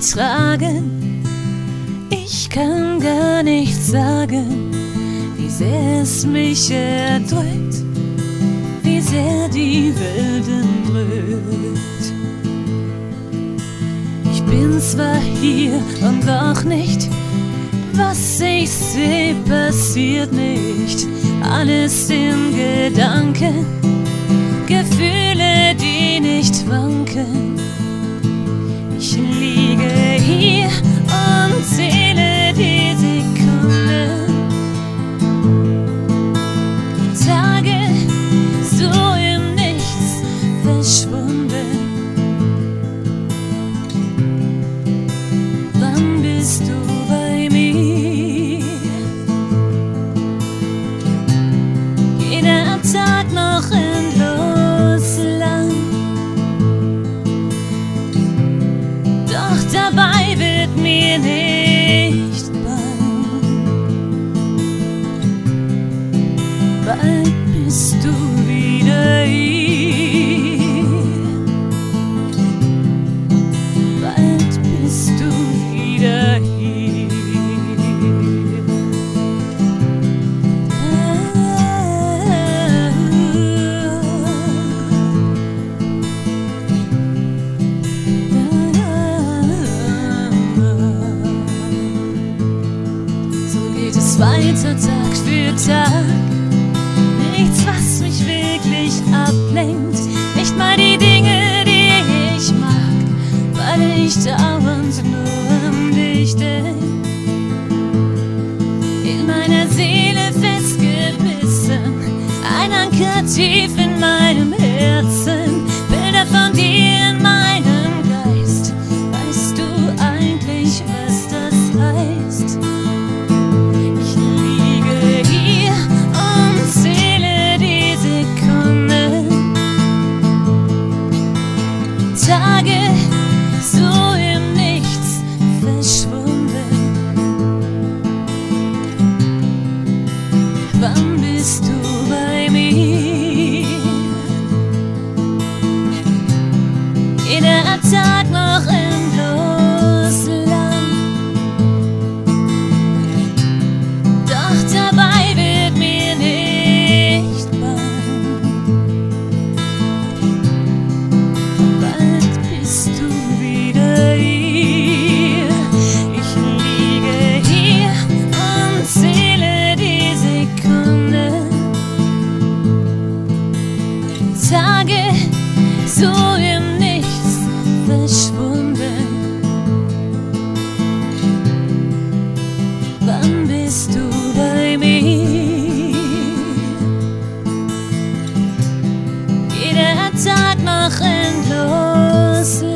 ertragen. Ich kann gar nicht sagen, wie sehr es mich erdrückt, wie sehr die Welt drückt. Ich bin zwar hier und doch nicht, was ich seh, passiert nicht. Alles in Gedanken, Gefühle, die nicht wanken. Tag noch endlos lang. Doch dabei wird mir nicht bang. Bald weiter Tag für Tag. Nichts, was mich wirklich ablenkt. Nicht mal die Dinge, die ich mag, weil ich dauernd nur an dich denk. In meiner Seele festgebissen, ein Anker tief in Tage so im Nichts verschwunden. Wann bist du? Tage so im Nichts verschwunden. Wann bist du bei mir? Jeder Tag noch endlos.